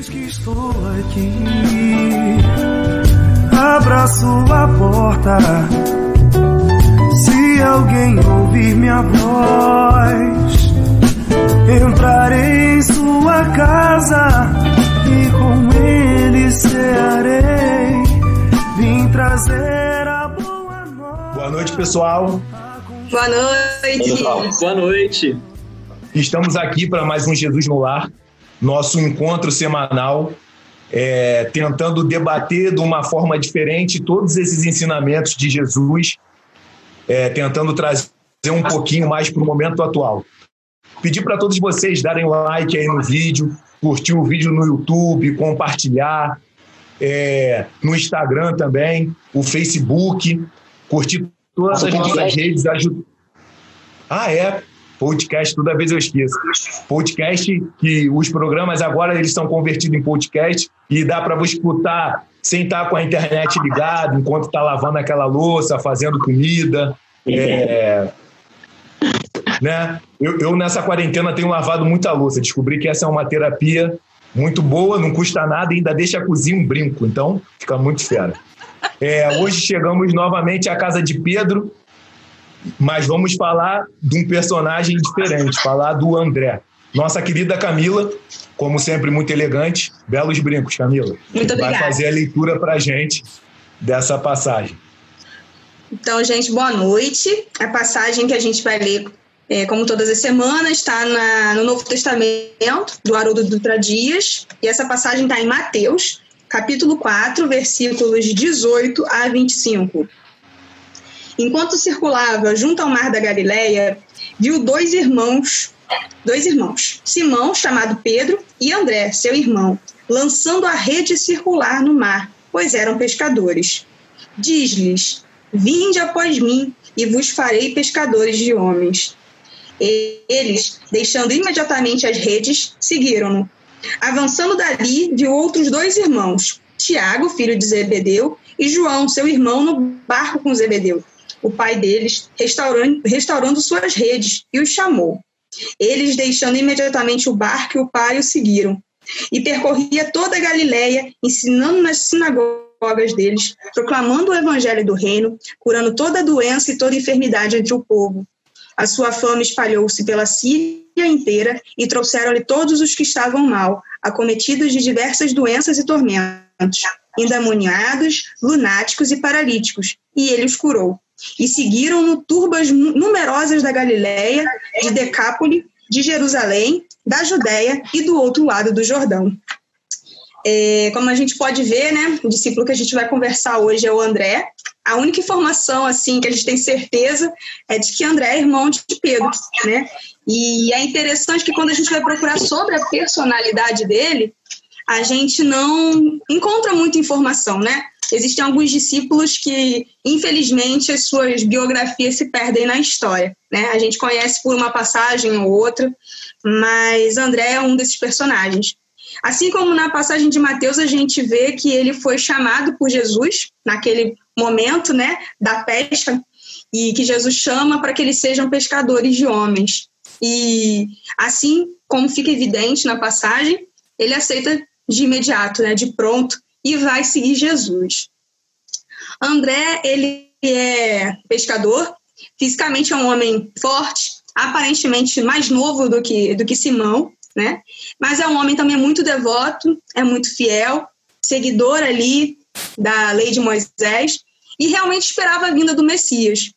Eis que estou aqui, abra sua porta. Se alguém ouvir minha voz, entrarei em sua casa e com ele cearei. Vim trazer a boa noite. Boa noite, pessoal. Boa noite. Boa noite. Estamos aqui para mais um Jesus no Lar, nosso encontro semanal, é, tentando debater de uma forma diferente todos esses ensinamentos de Jesus, é, tentando trazer um pouquinho mais para o momento atual. Pedir para todos vocês darem like aí no vídeo, curtir o vídeo no YouTube, compartilhar, é, no Instagram também, o Facebook, curtir todas as nossas redes. Ajuda... Ah, é? Podcast, toda vez eu esqueço. Podcast, que os programas agora eles são convertidos em podcast e dá para você escutar sem estar com a internet ligada, enquanto está lavando aquela louça, fazendo comida. É, né? Eu, eu, nessa quarentena, tenho lavado muita louça. Descobri que essa é uma terapia muito boa, não custa nada e ainda deixa a cozinha um brinco. Então, fica muito fera. É, hoje chegamos novamente à casa de Pedro, mas vamos falar de um personagem diferente, falar do André. Nossa querida Camila, como sempre, muito elegante. Belos brincos, Camila. Muito obrigada. Vai fazer a leitura para gente dessa passagem. Então, gente, boa noite. A passagem que a gente vai ler, é, como todas as semanas, está no Novo Testamento, do Haroldo Dutra Dias. E essa passagem está em Mateus, capítulo 4, versículos 18 a 25. Enquanto circulava junto ao mar da Galileia, viu dois irmãos, dois irmãos, Simão, chamado Pedro, e André, seu irmão, lançando a rede circular no mar, pois eram pescadores. Diz-lhes: Vinde após mim, e vos farei pescadores de homens. Eles, deixando imediatamente as redes, seguiram-no. Avançando dali, viu outros dois irmãos, Tiago, filho de Zebedeu, e João, seu irmão, no barco com Zebedeu o pai deles, restaurando, restaurando suas redes, e os chamou. Eles, deixando imediatamente o barco e o pai, o seguiram. E percorria toda a Galiléia, ensinando nas sinagogas deles, proclamando o evangelho do reino, curando toda doença e toda enfermidade entre o povo. A sua fama espalhou-se pela Síria inteira e trouxeram-lhe todos os que estavam mal, acometidos de diversas doenças e tormentos, endemoniados, lunáticos e paralíticos, e ele os curou e seguiram-no turbas numerosas da Galiléia, de Decápole, de Jerusalém, da Judéia e do outro lado do Jordão. É, como a gente pode ver, né, o discípulo que a gente vai conversar hoje é o André. A única informação assim que a gente tem certeza é de que André é irmão de Pedro, né? E é interessante que quando a gente vai procurar sobre a personalidade dele, a gente não encontra muita informação, né? Existem alguns discípulos que, infelizmente, as suas biografias se perdem na história. Né? A gente conhece por uma passagem ou outra, mas André é um desses personagens. Assim como na passagem de Mateus, a gente vê que ele foi chamado por Jesus naquele momento né, da pesca, e que Jesus chama para que eles sejam pescadores de homens. E assim como fica evidente na passagem, ele aceita de imediato, né, de pronto, e vai seguir Jesus. André, ele é pescador, fisicamente é um homem forte, aparentemente mais novo do que, do que Simão, né? Mas é um homem também muito devoto, é muito fiel, seguidor ali da lei de Moisés e realmente esperava a vinda do Messias.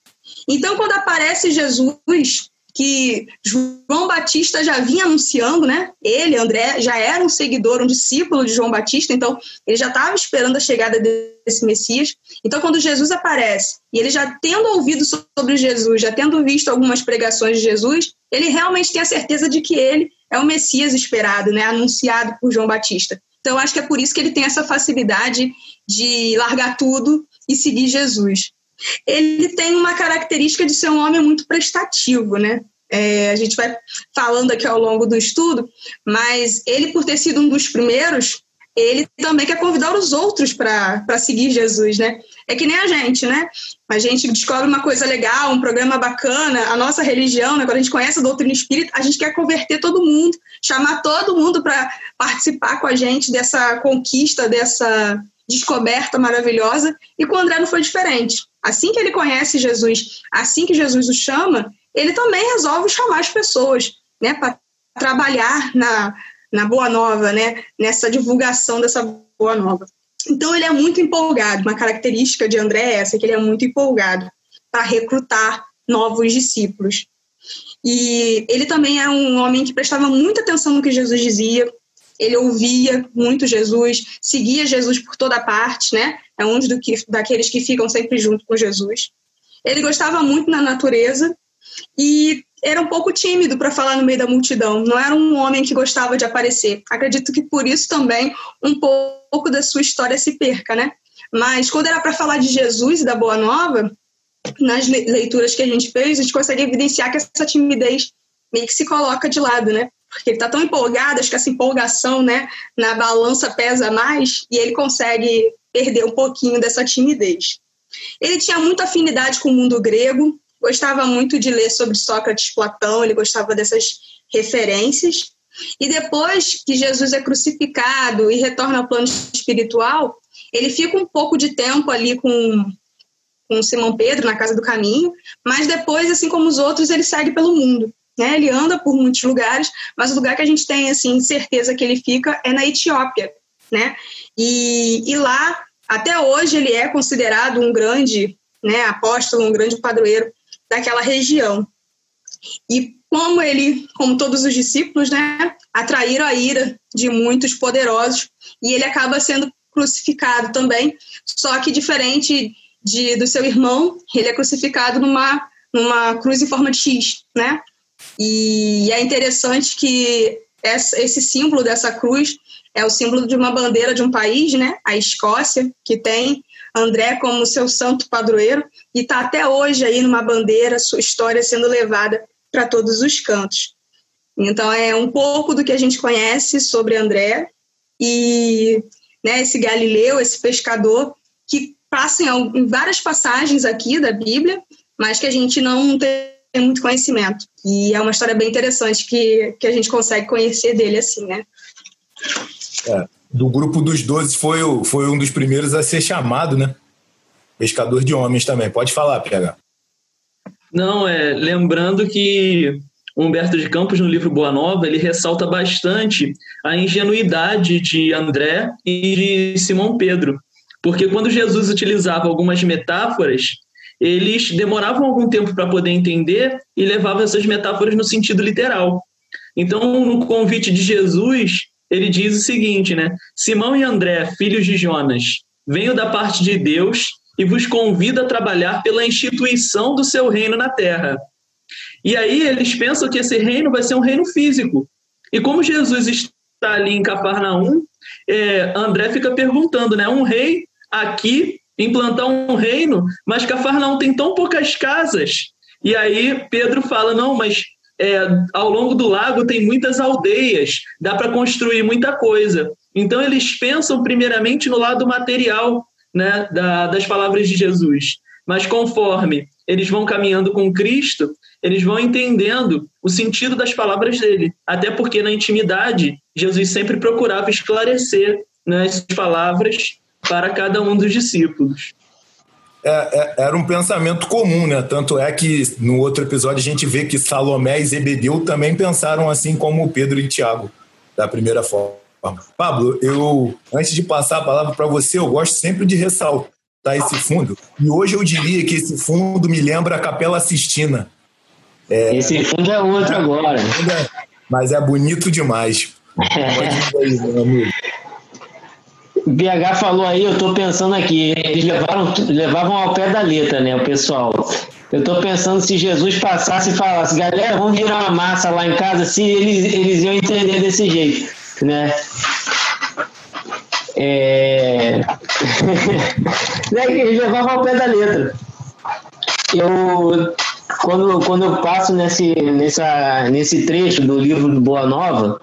Então, quando aparece Jesus, que João Batista já vinha anunciando, né? Ele, André, já era um seguidor, um discípulo de João Batista, então ele já estava esperando a chegada desse Messias. Então, quando Jesus aparece e ele já tendo ouvido sobre Jesus, já tendo visto algumas pregações de Jesus, ele realmente tem a certeza de que ele é o Messias esperado, né? Anunciado por João Batista. Então, acho que é por isso que ele tem essa facilidade de largar tudo e seguir Jesus ele tem uma característica de ser um homem muito prestativo, né? É, a gente vai falando aqui ao longo do estudo, mas ele, por ter sido um dos primeiros, ele também quer convidar os outros para seguir Jesus, né? É que nem a gente, né? A gente descobre uma coisa legal, um programa bacana, a nossa religião, né? Quando a gente conhece a doutrina espírita, a gente quer converter todo mundo, chamar todo mundo para participar com a gente dessa conquista, dessa descoberta maravilhosa. E com André não foi diferente. Assim que ele conhece Jesus, assim que Jesus o chama, ele também resolve chamar as pessoas, né? Para trabalhar na, na Boa Nova, né? Nessa divulgação dessa Boa Nova. Então ele é muito empolgado. Uma característica de André é essa, que ele é muito empolgado para recrutar novos discípulos. E ele também era um homem que prestava muita atenção no que Jesus dizia. Ele ouvia muito Jesus, seguia Jesus por toda parte, né? É um do que, daqueles que ficam sempre junto com Jesus. Ele gostava muito da natureza e era um pouco tímido para falar no meio da multidão. Não era um homem que gostava de aparecer. Acredito que por isso também um pouco da sua história se perca, né? Mas quando era para falar de Jesus e da Boa Nova, nas leituras que a gente fez, a gente consegue evidenciar que essa timidez meio que se coloca de lado, né? Porque ele está tão empolgado, acho que essa empolgação, né, na balança pesa mais e ele consegue perder um pouquinho dessa timidez. Ele tinha muita afinidade com o mundo grego, gostava muito de ler sobre Sócrates, Platão, ele gostava dessas referências. E depois que Jesus é crucificado e retorna ao plano espiritual, ele fica um pouco de tempo ali com, com Simão Pedro na Casa do Caminho, mas depois, assim como os outros, ele segue pelo mundo. Né? Ele anda por muitos lugares, mas o lugar que a gente tem assim certeza que ele fica é na Etiópia. Né? E, e lá, até hoje, ele é considerado um grande né, apóstolo, um grande padroeiro daquela região. E como ele, como todos os discípulos, né, atraíram a ira de muitos poderosos, e ele acaba sendo crucificado também, só que diferente de, do seu irmão, ele é crucificado numa, numa cruz em forma de X, né? E é interessante que esse símbolo dessa cruz é o símbolo de uma bandeira de um país, né? A Escócia, que tem André como seu santo padroeiro e está até hoje aí numa bandeira, sua história sendo levada para todos os cantos. Então é um pouco do que a gente conhece sobre André e né, esse Galileu, esse pescador que passa em várias passagens aqui da Bíblia, mas que a gente não tem muito conhecimento. E é uma história bem interessante que, que a gente consegue conhecer dele assim, né? É do grupo dos doze foi, foi um dos primeiros a ser chamado, né? Pescador de homens também. Pode falar, PH. Não, é lembrando que Humberto de Campos, no livro Boa Nova, ele ressalta bastante a ingenuidade de André e de Simão Pedro. Porque quando Jesus utilizava algumas metáforas, eles demoravam algum tempo para poder entender e levavam essas metáforas no sentido literal. Então, no convite de Jesus, ele diz o seguinte, né? Simão e André, filhos de Jonas, venho da parte de Deus e vos convido a trabalhar pela instituição do seu reino na terra. E aí eles pensam que esse reino vai ser um reino físico. E como Jesus está ali em Cafarnaum, é, André fica perguntando, né? Um rei aqui implantar um reino, mas Cafarnaum tem tão poucas casas. E aí Pedro fala, não, mas é, ao longo do lago tem muitas aldeias, dá para construir muita coisa. Então eles pensam primeiramente no lado material né, da, das palavras de Jesus. Mas conforme eles vão caminhando com Cristo, eles vão entendendo o sentido das palavras dele. Até porque na intimidade, Jesus sempre procurava esclarecer né, as palavras para cada um dos discípulos é, é, era um pensamento comum, né? Tanto é que no outro episódio a gente vê que Salomé e Zebedeu também pensaram assim como Pedro e Tiago, da primeira forma. Pablo, eu antes de passar a palavra para você, eu gosto sempre de ressaltar esse fundo. E hoje eu diria que esse fundo me lembra a Capela Sistina. É, esse fundo é outro agora. Mas é bonito demais. Pode ir aí, meu amigo. BH falou aí, eu estou pensando aqui, eles levaram, levavam ao pé da letra, né, o pessoal. Eu estou pensando se Jesus passasse e falasse, galera, vamos virar uma massa lá em casa, se eles, eles iam entender desse jeito, né? É... Né, eles levavam ao pé da letra. Eu, quando, quando eu passo nesse, nessa, nesse trecho do livro do Boa Nova,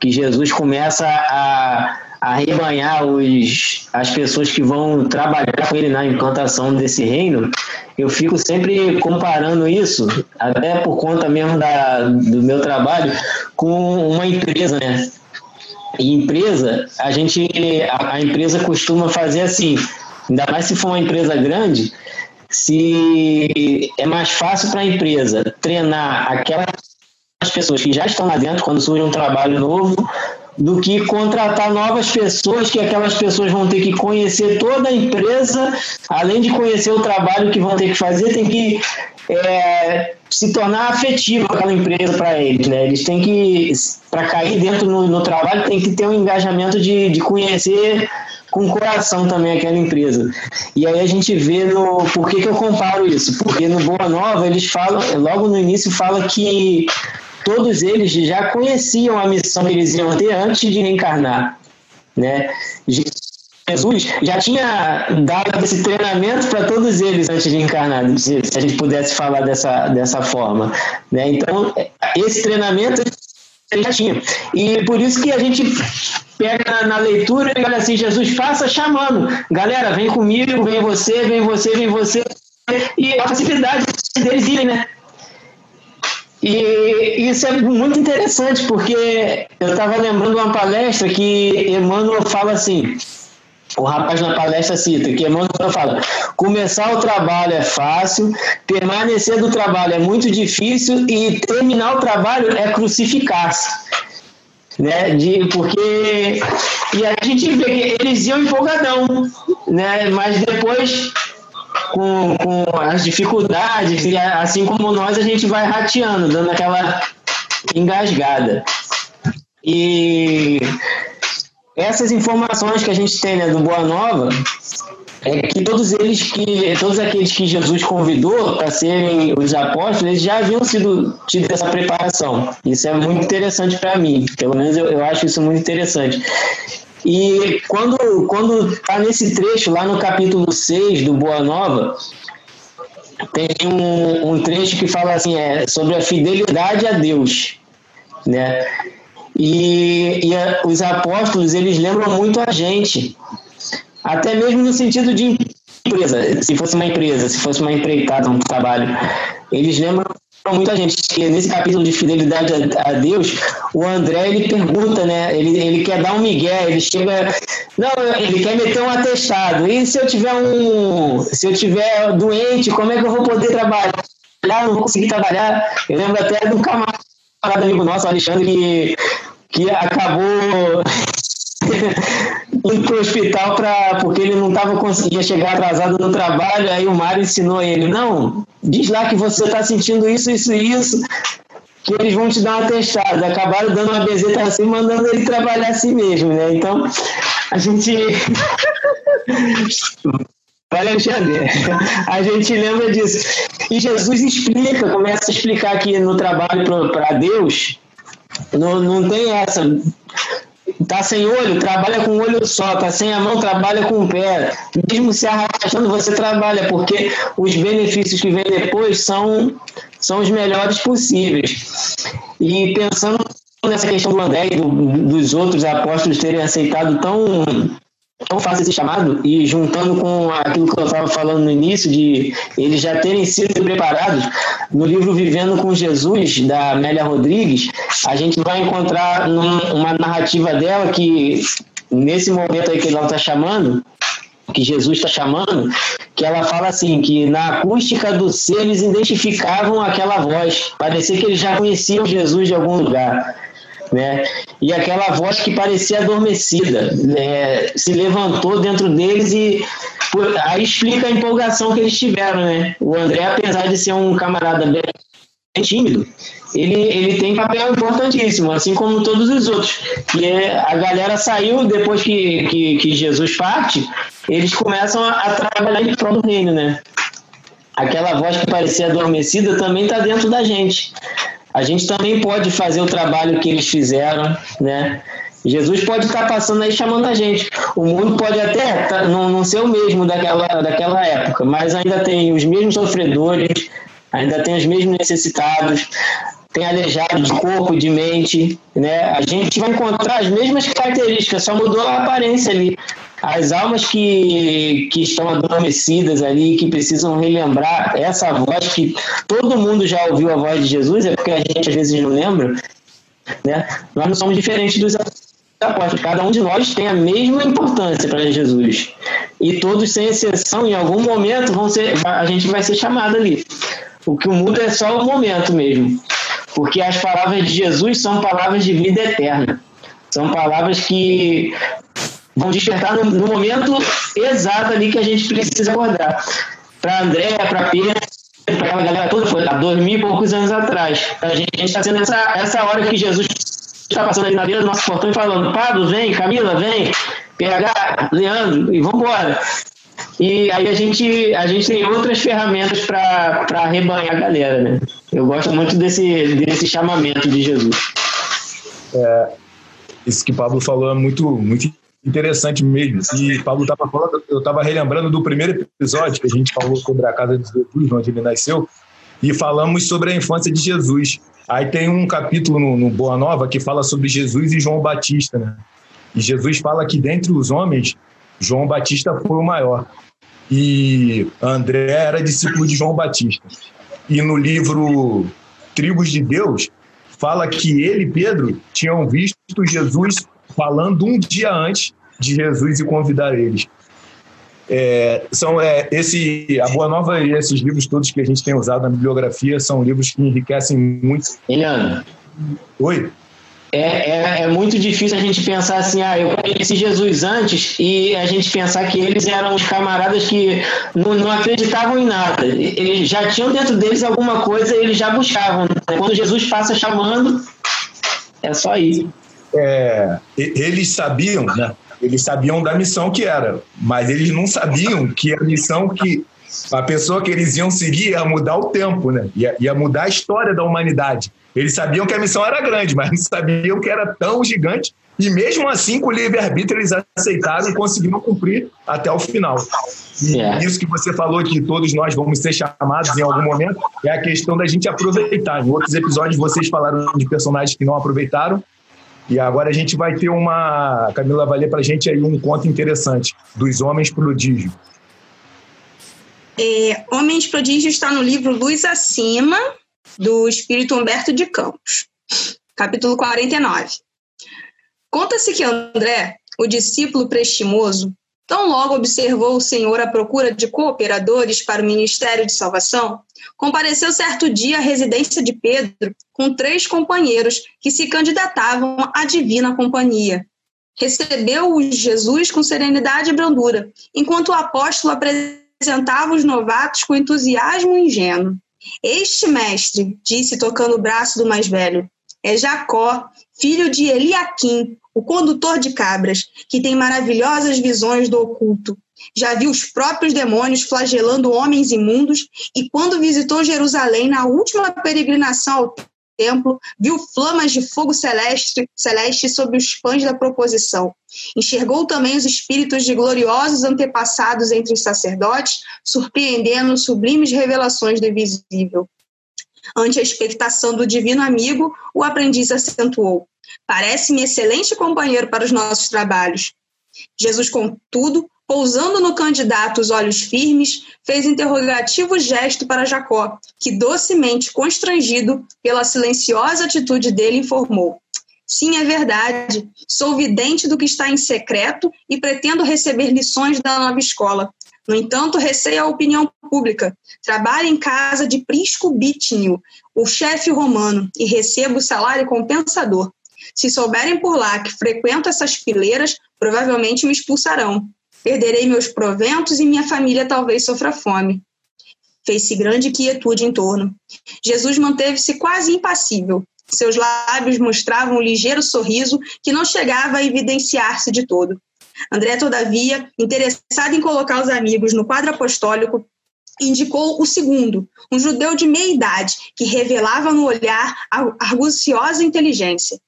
que Jesus começa a arrebanhar os, as pessoas que vão trabalhar com ele na implantação desse reino, eu fico sempre comparando isso, até por conta mesmo da, do meu trabalho, com uma empresa, né? E empresa, a gente, a, a empresa costuma fazer assim, ainda mais se for uma empresa grande, se é mais fácil para a empresa treinar aquelas pessoas que já estão lá dentro quando surge um trabalho novo do que contratar novas pessoas, que aquelas pessoas vão ter que conhecer toda a empresa, além de conhecer o trabalho que vão ter que fazer, tem que é, se tornar afetivo aquela empresa para eles, né? Eles têm que, para cair dentro no, no, trabalho, tem que ter um engajamento de, de conhecer com coração também aquela empresa. E aí a gente vê no. Por que, que eu comparo isso? Porque no Boa Nova eles falam, logo no início fala que todos eles já conheciam a missão que eles iam ter antes de reencarnar, né? Jesus já tinha dado esse treinamento para todos eles antes de encarnar, se, a gente pudesse falar dessa, dessa forma. Né? Então, esse treinamento ele já tinha. E por isso que a gente pega na, na leitura e olha assim: Jesus passa chamando, galera, vem comigo, vem você, vem você, vem você. E a facilidade deles irem, né? E isso é muito interessante, porque eu estava lembrando uma palestra que Emmanuel fala assim: o rapaz na palestra cita que Emmanuel fala: começar o trabalho é fácil, permanecer do trabalho é muito difícil e terminar o trabalho é crucificar-se. Né, de, porque e a gente vê que eles iam empolgadão, né, mas depois com, com as dificuldades, e assim como nós, a gente vai rateando, dando aquela engasgada. E essas informações que a gente tem né, do Boa Nova é que todos eles que todos aqueles que Jesus convidou para serem os apóstolos eles já haviam sido tido essa preparação. Isso é muito interessante para mim. Pelo menos eu, eu acho isso muito interessante e quando quando está nesse trecho, lá no capítulo 6 do Boa Nova, tem um, um trecho que fala assim, é, sobre a fidelidade a Deus. Né? E, e a, os apóstolos, eles lembram muito a gente, até mesmo no sentido de empresa, se fosse uma empresa, se fosse uma empreitada, um trabalho, eles lembram muita gente que nesse capítulo de fidelidade a, a, Deus, o André ele pergunta, né? Ele, ele quer dar um migué, ele chega, não, ele quer meter um atestado. E se eu tiver um, se eu tiver doente, como é que eu vou poder trabalhar? Não vou conseguir trabalhar. Eu lembro até do camarada amigo nosso, Alexandre, que, que acabou indo pro hospital pra, porque ele não tava conseguindo chegar atrasado no trabalho, aí o Mário ensinou ele, não, diz lá que você está sentindo isso, isso e isso, que eles vão te dar uma testada. Acabaram dando uma bezeta assim, mandando ele trabalhar assim mesmo, né? Então, a gente... Olha, Alexandre, a gente lembra disso. E Jesus explica, começa a explicar aqui no trabalho para Deus, não, não tem essa tá sem olho, trabalha com um olho só, tá sem a mão, trabalha com o pé. Mesmo se arrastando, você trabalha, porque os benefícios que vêm depois são, são os melhores possíveis. E pensando nessa questão do André e do, dos outros apóstolos terem aceitado tão tão fácil esse chamado e juntando com aquilo que eu estava falando no início de eles já terem sido preparados no livro Vivendo com Jesus da Amélia Rodrigues a gente vai encontrar uma narrativa dela que nesse momento aí que ela está chamando que Jesus está chamando que ela fala assim que na acústica do ser eles identificavam aquela voz. Parecia que eles já conheciam Jesus de algum lugar né? E aquela voz que parecia adormecida né? se levantou dentro deles e aí explica a empolgação que eles tiveram, né? O André, apesar de ser um camarada bem tímido, ele, ele tem papel importantíssimo, assim como todos os outros. E é, a galera saiu depois que, que, que Jesus parte, eles começam a, a trabalhar em prol do reino, né? Aquela voz que parecia adormecida também está dentro da gente a gente também pode fazer o trabalho que eles fizeram, né? Jesus pode estar passando aí chamando a gente. O mundo pode até tá, não, ser o mesmo daquela, daquela época, mas ainda tem os mesmos sofredores, ainda tem os mesmos necessitados. tem aleijado de corpo, de mente, né? A gente vai encontrar as mesmas características, só mudou a aparência ali. As almas que, que estão adormecidas ali, que precisam relembrar essa voz que todo mundo já ouviu a voz de Jesus, é porque a gente às vezes não lembra, né? Nós não somos diferentes dos apóstolos. Cada um de nós tem a mesma importância para Jesus. E todos, sem exceção, em algum momento vão ser, a gente vai ser chamado ali. O que muda é só o momento mesmo. Porque as palavras de Jesus são palavras de vida eterna. São palavras que vão despertar no, no momento exato ali que a gente precisa acordar. Para André, para Pedro, para aquela galera toda, foi há dois mil e poucos anos atrás. A gente está sendo essa, essa hora que Jesus está passando ali na beira do nosso portão e falando: Pablo, vem, Camila, vem, PH, Leandro, e vamos embora. E aí a gente, a gente tem outras ferramentas para arrebanhar a galera, né? Eu gosto muito desse, desse chamamento de Jesus. É, isso que o Pablo falou é muito, muito interessante mesmo. E Pablo estava falando, eu estava relembrando do primeiro episódio que a gente falou sobre a casa de Jesus, onde ele nasceu, e falamos sobre a infância de Jesus. Aí tem um capítulo no, no Boa Nova que fala sobre Jesus e João Batista, né? E Jesus fala que dentre os homens, João Batista foi o maior. E André era discípulo de João Batista. E no livro Tribos de Deus, fala que ele e Pedro tinham visto Jesus falando um dia antes de Jesus e convidar eles. É, são é, esse a Boa Nova e esses livros todos que a gente tem usado na bibliografia são livros que enriquecem muito. Eliana. Oi. É, é, é, muito difícil a gente pensar assim, ah, eu conheci Jesus antes e a gente pensar que eles eram os camaradas que não, não acreditavam em nada. Eles já tinham dentro deles alguma coisa e eles já buscavam. Quando Jesus passa chamando, é só isso. É, eles sabiam, né? Eles sabiam da missão que era, mas eles não sabiam que a missão que a pessoa que eles iam seguir ia mudar o tempo, né? Ia, ia mudar a história da humanidade. Eles sabiam que a missão era grande, mas não sabiam que era tão gigante. E mesmo assim, com o livre-arbítrio, eles aceitaram e conseguiram cumprir até o final. E. É. isso que você falou, que todos nós vamos ser chamados em algum momento, é a questão da gente aproveitar. Em outros episódios, vocês falaram de personagens que não aproveitaram, e agora a gente vai ter uma. A Camila vai ler para a gente aí um conto interessante dos Homens Prodígio. É, Homens Prodígio está no livro Luz Acima, do Espírito Humberto de Campos, capítulo 49. Conta-se que André, o discípulo prestimoso, tão logo observou o Senhor à procura de cooperadores para o ministério de salvação, compareceu certo dia à residência de Pedro com três companheiros que se candidatavam à divina companhia. Recebeu-os Jesus com serenidade e brandura, enquanto o apóstolo apresentava os novatos com entusiasmo ingênuo. Este mestre, disse tocando o braço do mais velho, é Jacó, filho de Eliaquim, o condutor de cabras, que tem maravilhosas visões do oculto. Já viu os próprios demônios flagelando homens imundos e quando visitou Jerusalém na última peregrinação ao templo, viu flamas de fogo celeste, celeste sobre os pães da proposição. Enxergou também os espíritos de gloriosos antepassados entre os sacerdotes, surpreendendo sublimes revelações do invisível. Ante a expectação do divino amigo, o aprendiz acentuou: Parece-me excelente companheiro para os nossos trabalhos. Jesus, contudo, Pousando no candidato os olhos firmes, fez interrogativo gesto para Jacó, que, docemente constrangido pela silenciosa atitude dele, informou: Sim, é verdade. Sou vidente do que está em secreto e pretendo receber lições da nova escola. No entanto, receio a opinião pública. Trabalho em casa de Prisco Bitínio, o chefe romano, e recebo salário compensador. Se souberem por lá que frequento essas fileiras, provavelmente me expulsarão. Perderei meus proventos e minha família talvez sofra fome. Fez-se grande quietude em torno. Jesus manteve-se quase impassível. Seus lábios mostravam um ligeiro sorriso que não chegava a evidenciar-se de todo. André, todavia, interessado em colocar os amigos no quadro apostólico, indicou o segundo, um judeu de meia idade, que revelava no olhar arguciosa inteligência.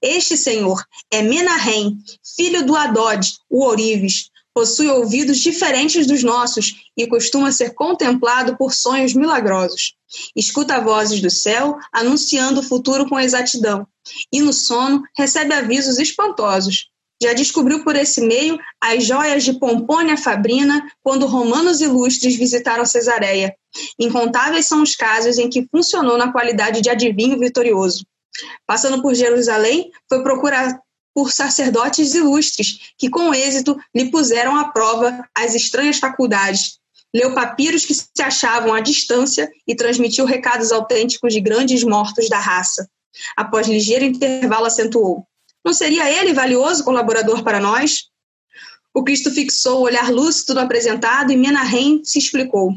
Este senhor é Menahem, filho do Adod, o Orives, possui ouvidos diferentes dos nossos e costuma ser contemplado por sonhos milagrosos. Escuta vozes do céu anunciando o futuro com exatidão, e no sono recebe avisos espantosos. Já descobriu por esse meio as joias de Pompônia Fabrina quando romanos ilustres visitaram Cesareia. Incontáveis são os casos em que funcionou na qualidade de adivinho vitorioso. Passando por Jerusalém, foi procurar por sacerdotes ilustres, que com êxito lhe puseram à prova as estranhas faculdades. Leu papiros que se achavam à distância e transmitiu recados autênticos de grandes mortos da raça. Após ligeiro intervalo, acentuou: Não seria ele valioso colaborador para nós? O Cristo fixou o olhar lúcido no apresentado e Menahem se explicou.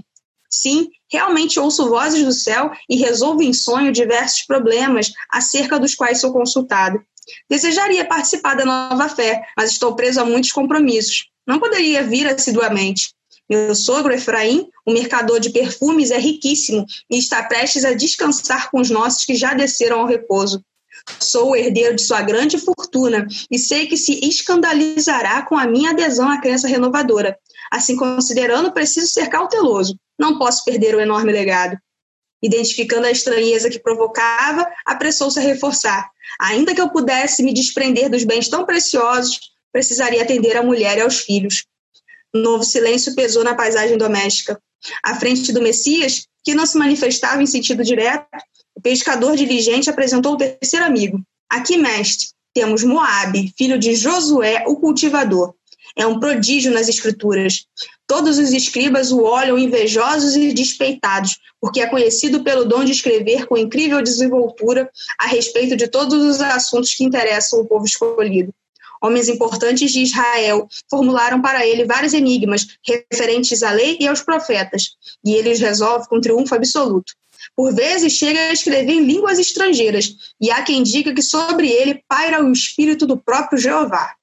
Sim, realmente ouço vozes do céu e resolvo em sonho diversos problemas acerca dos quais sou consultado. Desejaria participar da nova fé, mas estou preso a muitos compromissos. Não poderia vir assiduamente. Meu sogro Efraim, o mercador de perfumes, é riquíssimo e está prestes a descansar com os nossos que já desceram ao repouso. Sou o herdeiro de sua grande fortuna e sei que se escandalizará com a minha adesão à crença renovadora. Assim considerando, preciso ser cauteloso. Não posso perder o enorme legado. Identificando a estranheza que provocava, apressou-se a reforçar. Ainda que eu pudesse me desprender dos bens tão preciosos, precisaria atender a mulher e aos filhos. Novo silêncio pesou na paisagem doméstica. À frente do Messias, que não se manifestava em sentido direto, o pescador diligente apresentou o terceiro amigo. Aqui, mestre, temos Moabe, filho de Josué, o cultivador. É um prodígio nas escrituras. Todos os escribas o olham invejosos e despeitados, porque é conhecido pelo dom de escrever com incrível desenvoltura a respeito de todos os assuntos que interessam o povo escolhido. Homens importantes de Israel formularam para ele vários enigmas referentes à lei e aos profetas, e ele os resolve com triunfo absoluto. Por vezes chega a escrever em línguas estrangeiras, e há quem diga que sobre ele paira o espírito do próprio Jeová.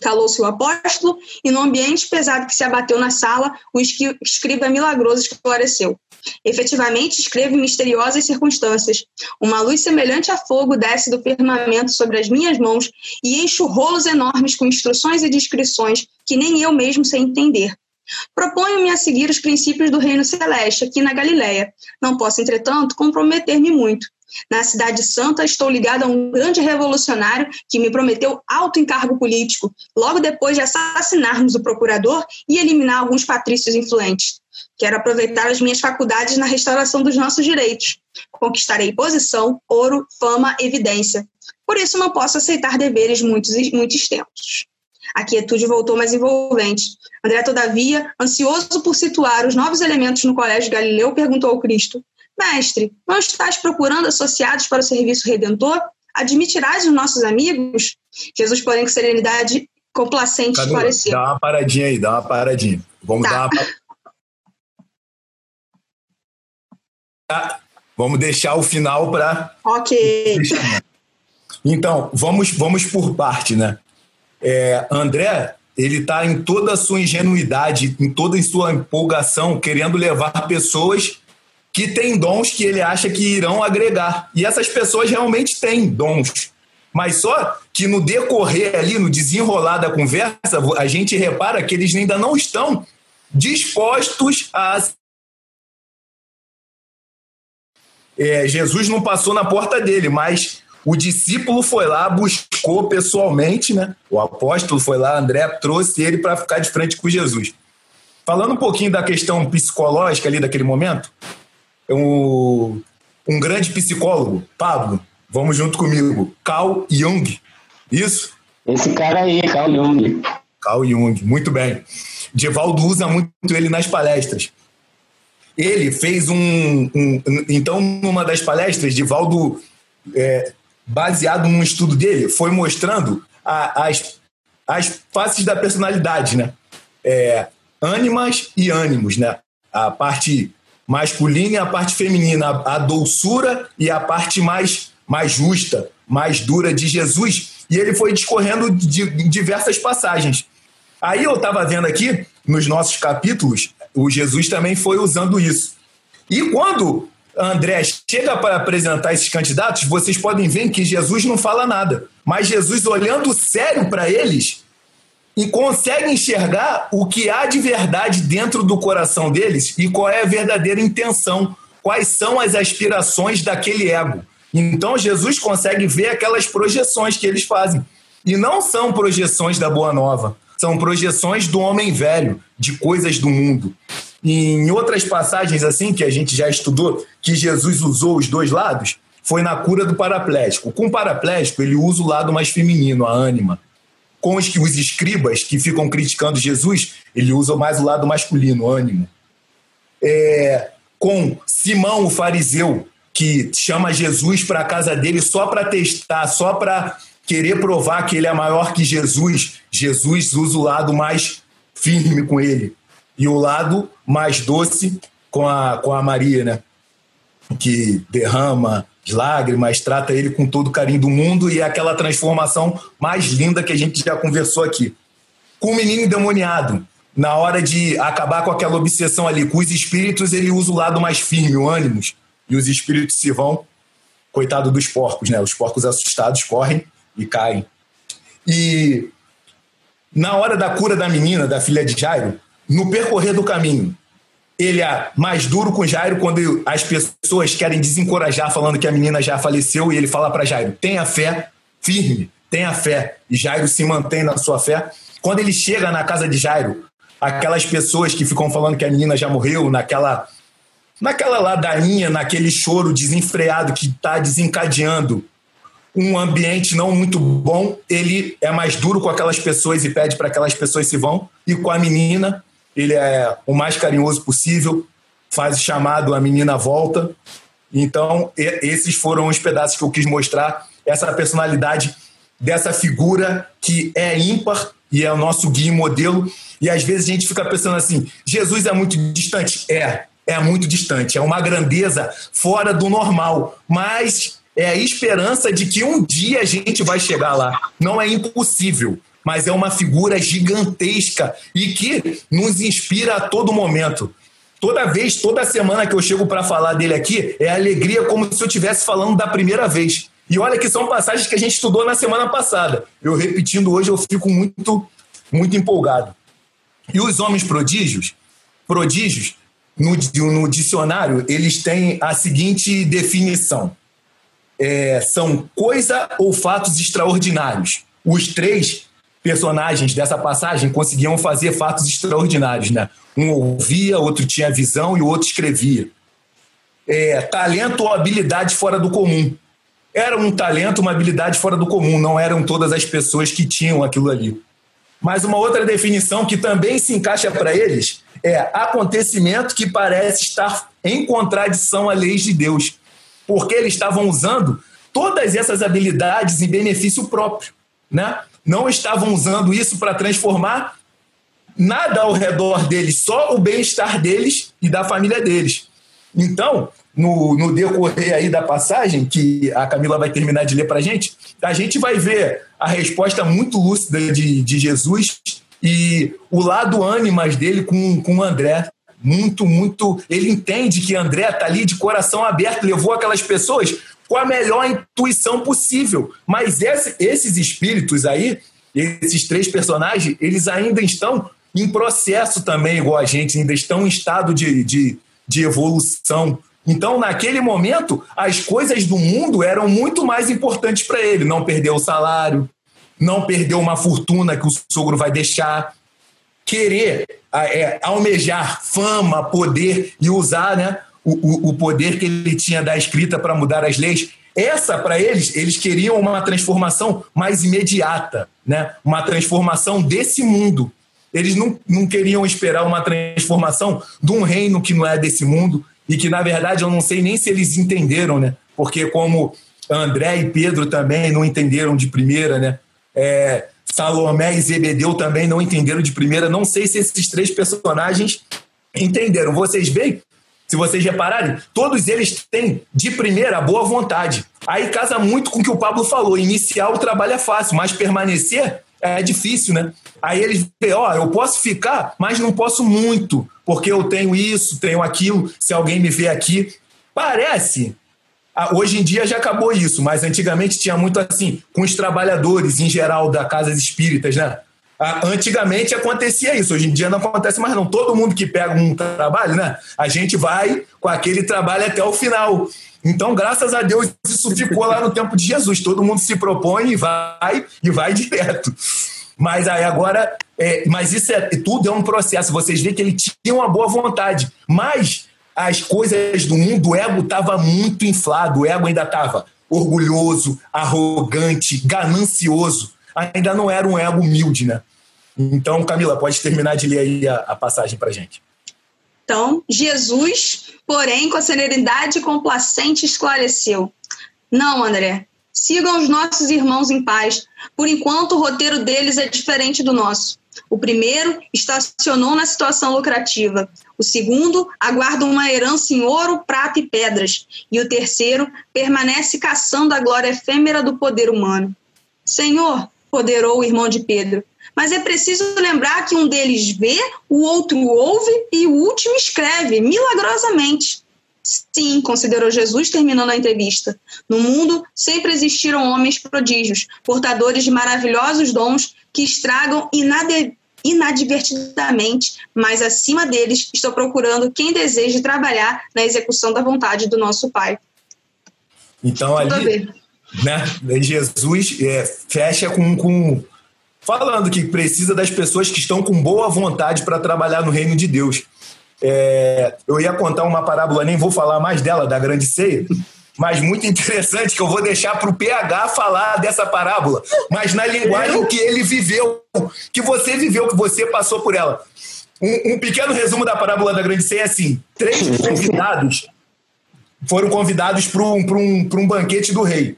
Calou-se o apóstolo, e no ambiente pesado que se abateu na sala, o escriba milagroso esclareceu. Efetivamente, escreve em misteriosas circunstâncias. Uma luz semelhante a fogo desce do firmamento sobre as minhas mãos e enche rolos enormes com instruções e descrições que nem eu mesmo sei entender. Proponho-me a seguir os princípios do reino celeste aqui na Galiléia. Não posso, entretanto, comprometer-me muito. Na Cidade Santa, estou ligado a um grande revolucionário que me prometeu alto encargo político, logo depois de assassinarmos o procurador e eliminar alguns patrícios influentes. Quero aproveitar as minhas faculdades na restauração dos nossos direitos. Conquistarei posição, ouro, fama, evidência. Por isso não posso aceitar deveres muito, muito extensos. A quietude voltou mais envolvente. André, todavia, ansioso por situar os novos elementos no Colégio Galileu, perguntou ao Cristo: Mestre, não estás procurando associados para o serviço redentor? Admitirás os nossos amigos? Jesus, porém, com serenidade complacente, Cadu, esclareceu. Dá uma paradinha aí, dá uma paradinha. Vamos tá. dar uma Vamos deixar o final para. Ok. Então, vamos, vamos por parte, né? É, André, ele está em toda a sua ingenuidade, em toda a sua empolgação, querendo levar pessoas que têm dons que ele acha que irão agregar. E essas pessoas realmente têm dons. Mas só que no decorrer ali, no desenrolar da conversa, a gente repara que eles ainda não estão dispostos a é, Jesus não passou na porta dele, mas o discípulo foi lá, buscou pessoalmente, né? O apóstolo foi lá, André trouxe ele para ficar de frente com Jesus. Falando um pouquinho da questão psicológica ali daquele momento, um, um grande psicólogo, Pablo, vamos junto comigo, Carl Jung, isso? Esse cara aí, Carl Jung. Carl Jung, muito bem. Divaldo usa muito ele nas palestras. Ele fez um. um então, numa das palestras, Divaldo, é, baseado num estudo dele, foi mostrando a, as, as faces da personalidade, né? É, ânimas e ânimos, né? A parte masculina e a parte feminina, a, a doçura e a parte mais, mais justa, mais dura de Jesus. E ele foi discorrendo de, de diversas passagens. Aí eu estava vendo aqui, nos nossos capítulos, o Jesus também foi usando isso. E quando André chega para apresentar esses candidatos, vocês podem ver que Jesus não fala nada. Mas Jesus, olhando sério para eles, e conseguem enxergar o que há de verdade dentro do coração deles e qual é a verdadeira intenção, quais são as aspirações daquele ego. Então Jesus consegue ver aquelas projeções que eles fazem. E não são projeções da Boa Nova, são projeções do homem velho, de coisas do mundo. Em outras passagens assim que a gente já estudou, que Jesus usou os dois lados, foi na cura do paraplégico. Com o paraplégico, ele usa o lado mais feminino, a ânima. Com os, os escribas que ficam criticando Jesus, ele usa mais o lado masculino, o ânimo. É, com Simão, o fariseu, que chama Jesus para a casa dele só para testar, só para querer provar que ele é maior que Jesus, Jesus usa o lado mais firme com ele e o lado mais doce com a, com a Maria, né? Que derrama lágrimas, trata ele com todo o carinho do mundo e é aquela transformação mais linda que a gente já conversou aqui. Com o menino endemoniado, na hora de acabar com aquela obsessão ali, com os espíritos, ele usa o lado mais firme, o ânimos, e os espíritos se vão. Coitado dos porcos, né? Os porcos assustados correm e caem. E na hora da cura da menina, da filha de Jairo, no percorrer do caminho, ele é mais duro com Jairo quando as pessoas querem desencorajar, falando que a menina já faleceu, e ele fala para Jairo: tenha fé, firme, tenha fé. E Jairo se mantém na sua fé. Quando ele chega na casa de Jairo, aquelas pessoas que ficam falando que a menina já morreu, naquela, naquela ladainha, naquele choro desenfreado que está desencadeando um ambiente não muito bom, ele é mais duro com aquelas pessoas e pede para aquelas pessoas se vão. E com a menina, ele é o mais carinhoso possível, faz chamado, a menina volta. Então, esses foram os pedaços que eu quis mostrar, essa personalidade dessa figura que é ímpar e é o nosso guia e modelo. E às vezes a gente fica pensando assim: Jesus é muito distante? É, é muito distante, é uma grandeza fora do normal, mas é a esperança de que um dia a gente vai chegar lá. Não é impossível mas é uma figura gigantesca e que nos inspira a todo momento. Toda vez, toda semana que eu chego para falar dele aqui, é alegria como se eu estivesse falando da primeira vez. E olha que são passagens que a gente estudou na semana passada. Eu repetindo hoje, eu fico muito, muito empolgado. E os homens prodígios, prodígios, no, no dicionário, eles têm a seguinte definição: é, são coisa ou fatos extraordinários. Os três personagens dessa passagem conseguiam fazer fatos extraordinários, né? Um ouvia, outro tinha visão e o outro escrevia. É, talento ou habilidade fora do comum. Era um talento, uma habilidade fora do comum, não eram todas as pessoas que tinham aquilo ali. Mas uma outra definição que também se encaixa para eles é acontecimento que parece estar em contradição à leis de Deus, porque eles estavam usando todas essas habilidades em benefício próprio, né? Não estavam usando isso para transformar nada ao redor deles, só o bem-estar deles e da família deles. Então, no, no decorrer aí da passagem, que a Camila vai terminar de ler para a gente, a gente vai ver a resposta muito lúcida de, de Jesus e o lado ânimas dele com, com o André. Muito, muito. Ele entende que André está ali de coração aberto, levou aquelas pessoas com a melhor intuição possível. Mas esse, esses espíritos aí, esses três personagens, eles ainda estão em processo também, igual a gente, ainda estão em estado de, de, de evolução. Então, naquele momento, as coisas do mundo eram muito mais importantes para ele. Não perder o salário, não perder uma fortuna que o sogro vai deixar, querer é, almejar fama, poder e usar né, o, o, poder que ele tinha da escrita para mudar as leis. Essa, para eles, eles queriam uma transformação mais imediata, né? uma transformação desse mundo. Eles não, não queriam esperar uma transformação de um reino que não é desse mundo e que, na verdade, eu não sei nem se eles entenderam, né? porque, como André e Pedro também não entenderam de primeira, né? É, Salomé e Zebedeu também não entenderam de primeira. Não sei se esses três personagens entenderam. Vocês veem se vocês repararem, todos eles têm de primeira boa vontade. Aí casa muito com o que o Pablo falou: iniciar o trabalho é fácil, mas permanecer é difícil, né? Aí eles veem, ó, eu posso ficar, mas não posso muito, porque eu tenho isso, tenho aquilo, se alguém me vê aqui. Parece. Hoje em dia já acabou isso, mas antigamente tinha muito assim, com os trabalhadores em geral da Casas Espíritas, né? Antigamente acontecia isso, hoje em dia não acontece mais não. Todo mundo que pega um trabalho, né? A gente vai com aquele trabalho até o final. Então, graças a Deus, isso ficou lá no tempo de Jesus. Todo mundo se propõe e vai e vai direto. Mas aí agora, é, mas isso é tudo é um processo. Vocês veem que ele tinha uma boa vontade, mas as coisas do mundo, o ego estava muito inflado, o ego ainda estava orgulhoso, arrogante, ganancioso. Ainda não era um ego humilde, né? Então, Camila, pode terminar de ler aí a, a passagem para gente. Então, Jesus, porém, com a serenidade complacente, esclareceu: Não, André, sigam os nossos irmãos em paz. Por enquanto, o roteiro deles é diferente do nosso. O primeiro estacionou na situação lucrativa. O segundo aguarda uma herança em ouro, prata e pedras. E o terceiro permanece caçando a glória efêmera do poder humano. Senhor, poderou o irmão de Pedro, mas é preciso lembrar que um deles vê, o outro ouve e o último escreve, milagrosamente. Sim, considerou Jesus terminando a entrevista. No mundo sempre existiram homens prodígios, portadores de maravilhosos dons que estragam inade inadvertidamente, mas acima deles estou procurando quem deseja trabalhar na execução da vontade do nosso Pai. Então ali, né, Jesus é, fecha com, com falando que precisa das pessoas que estão com boa vontade para trabalhar no reino de Deus. É, eu ia contar uma parábola, nem vou falar mais dela, da grande ceia, mas muito interessante que eu vou deixar para o PH falar dessa parábola, mas na linguagem que ele viveu, que você viveu, que você passou por ela. Um, um pequeno resumo da parábola da grande ceia é assim: três convidados foram convidados para um, um, um banquete do rei.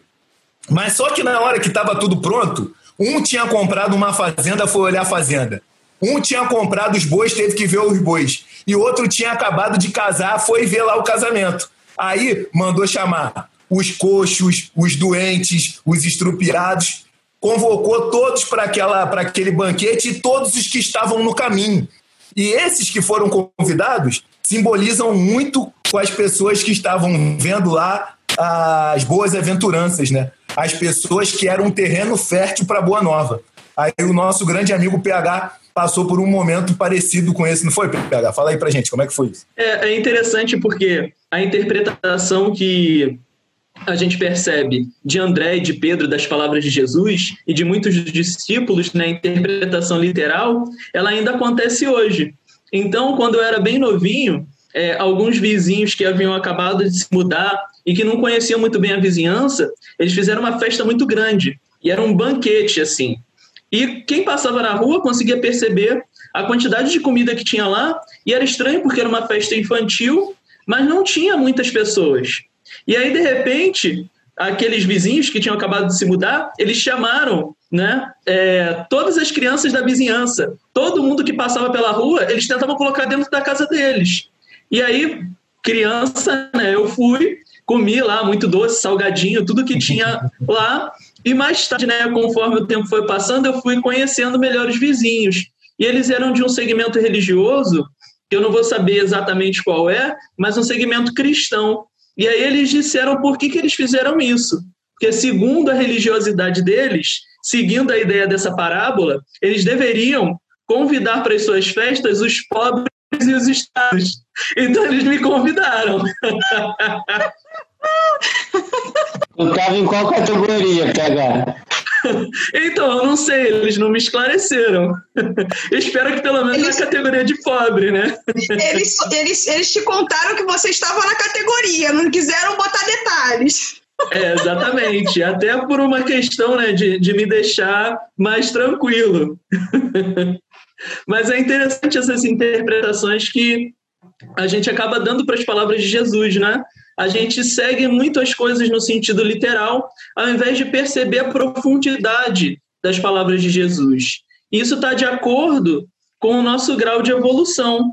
Mas só que na hora que estava tudo pronto, um tinha comprado uma fazenda, foi olhar a fazenda. Um tinha comprado os bois, teve que ver os bois. E outro tinha acabado de casar, foi ver lá o casamento. Aí mandou chamar os coxos, os doentes, os estrupiados, convocou todos para aquele banquete e todos os que estavam no caminho. E esses que foram convidados simbolizam muito com as pessoas que estavam vendo lá as boas aventuranças, né? As pessoas que eram um terreno fértil para Boa Nova. Aí o nosso grande amigo PH passou por um momento parecido com esse, não foi, PH? Fala aí pra gente, como é que foi isso? É, é interessante porque a interpretação que a gente percebe de André e de Pedro das palavras de Jesus e de muitos discípulos na interpretação literal, ela ainda acontece hoje. Então, quando eu era bem novinho, é, alguns vizinhos que haviam acabado de se mudar e que não conheciam muito bem a vizinhança, eles fizeram uma festa muito grande. E era um banquete, assim. E quem passava na rua conseguia perceber a quantidade de comida que tinha lá, e era estranho porque era uma festa infantil, mas não tinha muitas pessoas. E aí, de repente, aqueles vizinhos que tinham acabado de se mudar, eles chamaram né, é, todas as crianças da vizinhança. Todo mundo que passava pela rua, eles tentavam colocar dentro da casa deles. E aí, criança, né, eu fui, comi lá muito doce, salgadinho, tudo que tinha lá. E mais tarde, né, conforme o tempo foi passando, eu fui conhecendo melhor os vizinhos. E eles eram de um segmento religioso, que eu não vou saber exatamente qual é, mas um segmento cristão. E aí eles disseram por que, que eles fizeram isso. Porque, segundo a religiosidade deles, seguindo a ideia dessa parábola, eles deveriam convidar para as suas festas os pobres e os estados. Então eles me convidaram. Tu estava em qual categoria, PH? Então, eu não sei, eles não me esclareceram. Espero que pelo menos eles, na categoria de pobre, né? Eles, eles, eles te contaram que você estava na categoria, não quiseram botar detalhes. É, exatamente. Até por uma questão né, de, de me deixar mais tranquilo. Mas é interessante essas interpretações que a gente acaba dando para as palavras de Jesus, né? A gente segue muito as coisas no sentido literal, ao invés de perceber a profundidade das palavras de Jesus. Isso está de acordo com o nosso grau de evolução.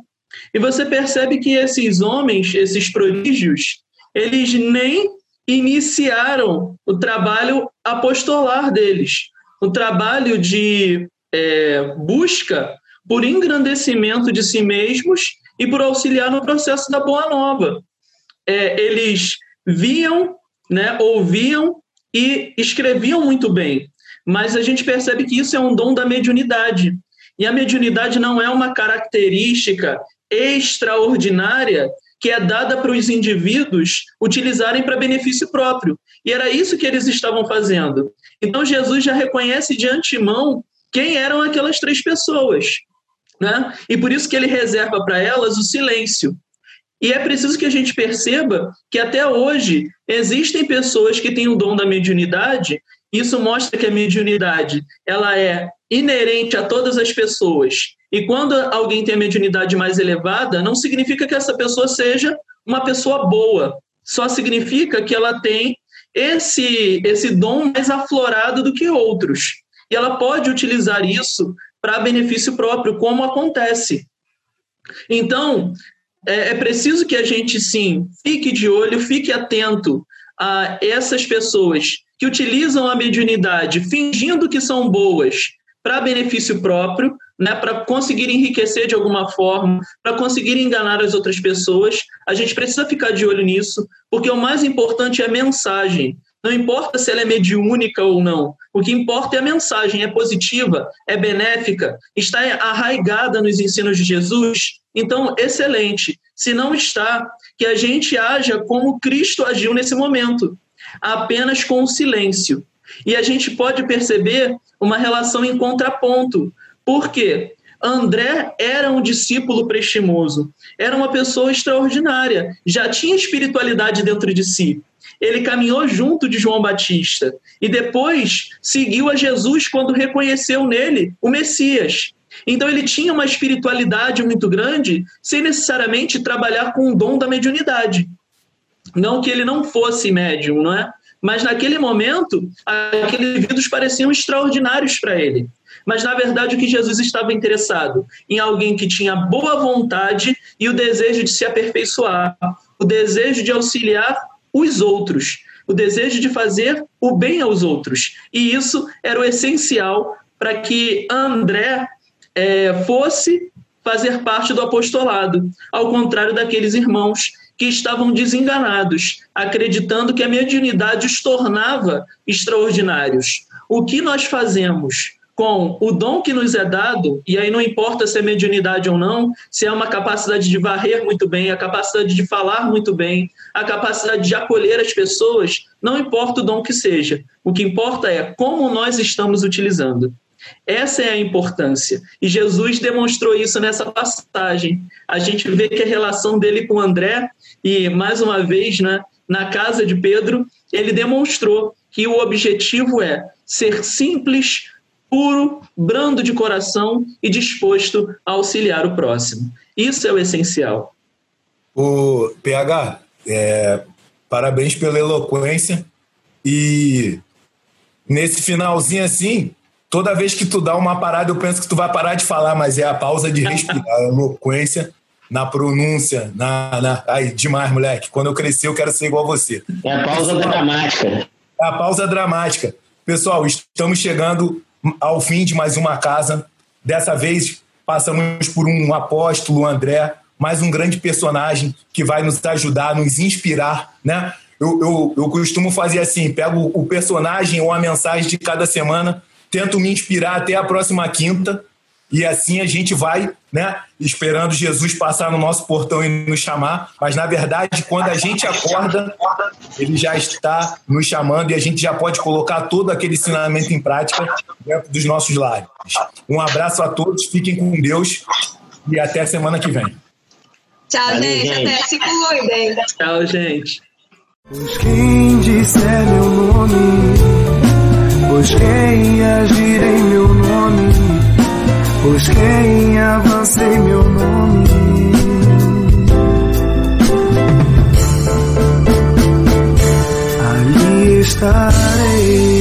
E você percebe que esses homens, esses prodígios, eles nem iniciaram o trabalho apostolar deles, o trabalho de é, busca por engrandecimento de si mesmos e por auxiliar no processo da boa nova. É, eles viam, né, ouviam e escreviam muito bem, mas a gente percebe que isso é um dom da mediunidade. E a mediunidade não é uma característica extraordinária que é dada para os indivíduos utilizarem para benefício próprio. E era isso que eles estavam fazendo. Então Jesus já reconhece de antemão quem eram aquelas três pessoas. Né? E por isso que ele reserva para elas o silêncio. E é preciso que a gente perceba que até hoje existem pessoas que têm o dom da mediunidade. Isso mostra que a mediunidade ela é inerente a todas as pessoas. E quando alguém tem a mediunidade mais elevada, não significa que essa pessoa seja uma pessoa boa. Só significa que ela tem esse esse dom mais aflorado do que outros. E ela pode utilizar isso para benefício próprio, como acontece. Então, é, é preciso que a gente, sim, fique de olho, fique atento a essas pessoas que utilizam a mediunidade fingindo que são boas para benefício próprio, né, para conseguir enriquecer de alguma forma, para conseguir enganar as outras pessoas. A gente precisa ficar de olho nisso, porque o mais importante é a mensagem. Não importa se ela é mediúnica ou não. O que importa é a mensagem, é positiva, é benéfica, está arraigada nos ensinos de Jesus. Então, excelente. Se não está, que a gente haja como Cristo agiu nesse momento, apenas com o silêncio. E a gente pode perceber uma relação em contraponto. Por quê? André era um discípulo prestimoso, era uma pessoa extraordinária, já tinha espiritualidade dentro de si ele caminhou junto de João Batista e depois seguiu a Jesus quando reconheceu nele o Messias. Então ele tinha uma espiritualidade muito grande, sem necessariamente trabalhar com o dom da mediunidade. Não que ele não fosse médium, não é? Mas naquele momento, aqueles indivíduos pareciam extraordinários para ele. Mas na verdade o que Jesus estava interessado em alguém que tinha boa vontade e o desejo de se aperfeiçoar, o desejo de auxiliar os outros, o desejo de fazer o bem aos outros. E isso era o essencial para que André é, fosse fazer parte do apostolado, ao contrário daqueles irmãos que estavam desenganados, acreditando que a mediunidade os tornava extraordinários. O que nós fazemos com o dom que nos é dado, e aí não importa se é mediunidade ou não, se é uma capacidade de varrer muito bem, a capacidade de falar muito bem, a capacidade de acolher as pessoas, não importa o dom que seja. O que importa é como nós estamos utilizando. Essa é a importância. E Jesus demonstrou isso nessa passagem. A gente vê que a relação dele com André, e mais uma vez, né, na casa de Pedro, ele demonstrou que o objetivo é ser simples, puro, brando de coração e disposto a auxiliar o próximo. Isso é o essencial. O PH, é, parabéns pela eloquência e nesse finalzinho assim, toda vez que tu dá uma parada, eu penso que tu vai parar de falar, mas é a pausa de respirar, a eloquência na pronúncia, na, na... Ai, demais, moleque. Quando eu crescer, eu quero ser igual a você. É a pausa dramática. É a pausa dramática. Pessoal, estamos chegando ao fim de mais uma casa. Dessa vez, passamos por um apóstolo, André, mais um grande personagem que vai nos ajudar, nos inspirar, né? Eu, eu, eu costumo fazer assim: pego o personagem ou a mensagem de cada semana, tento me inspirar até a próxima quinta, e assim a gente vai, né, esperando Jesus passar no nosso portão e nos chamar. Mas na verdade, quando a gente acorda, ele já está nos chamando e a gente já pode colocar todo aquele ensinamento em prática dentro dos nossos lares. Um abraço a todos, fiquem com Deus e até semana que vem. Tchau, gente. gente. Até se cuidem. Tchau, gente. Pois quem disser meu nome, pois quem agir em meu nome Pois quem avança em meu nome. Ali estarei.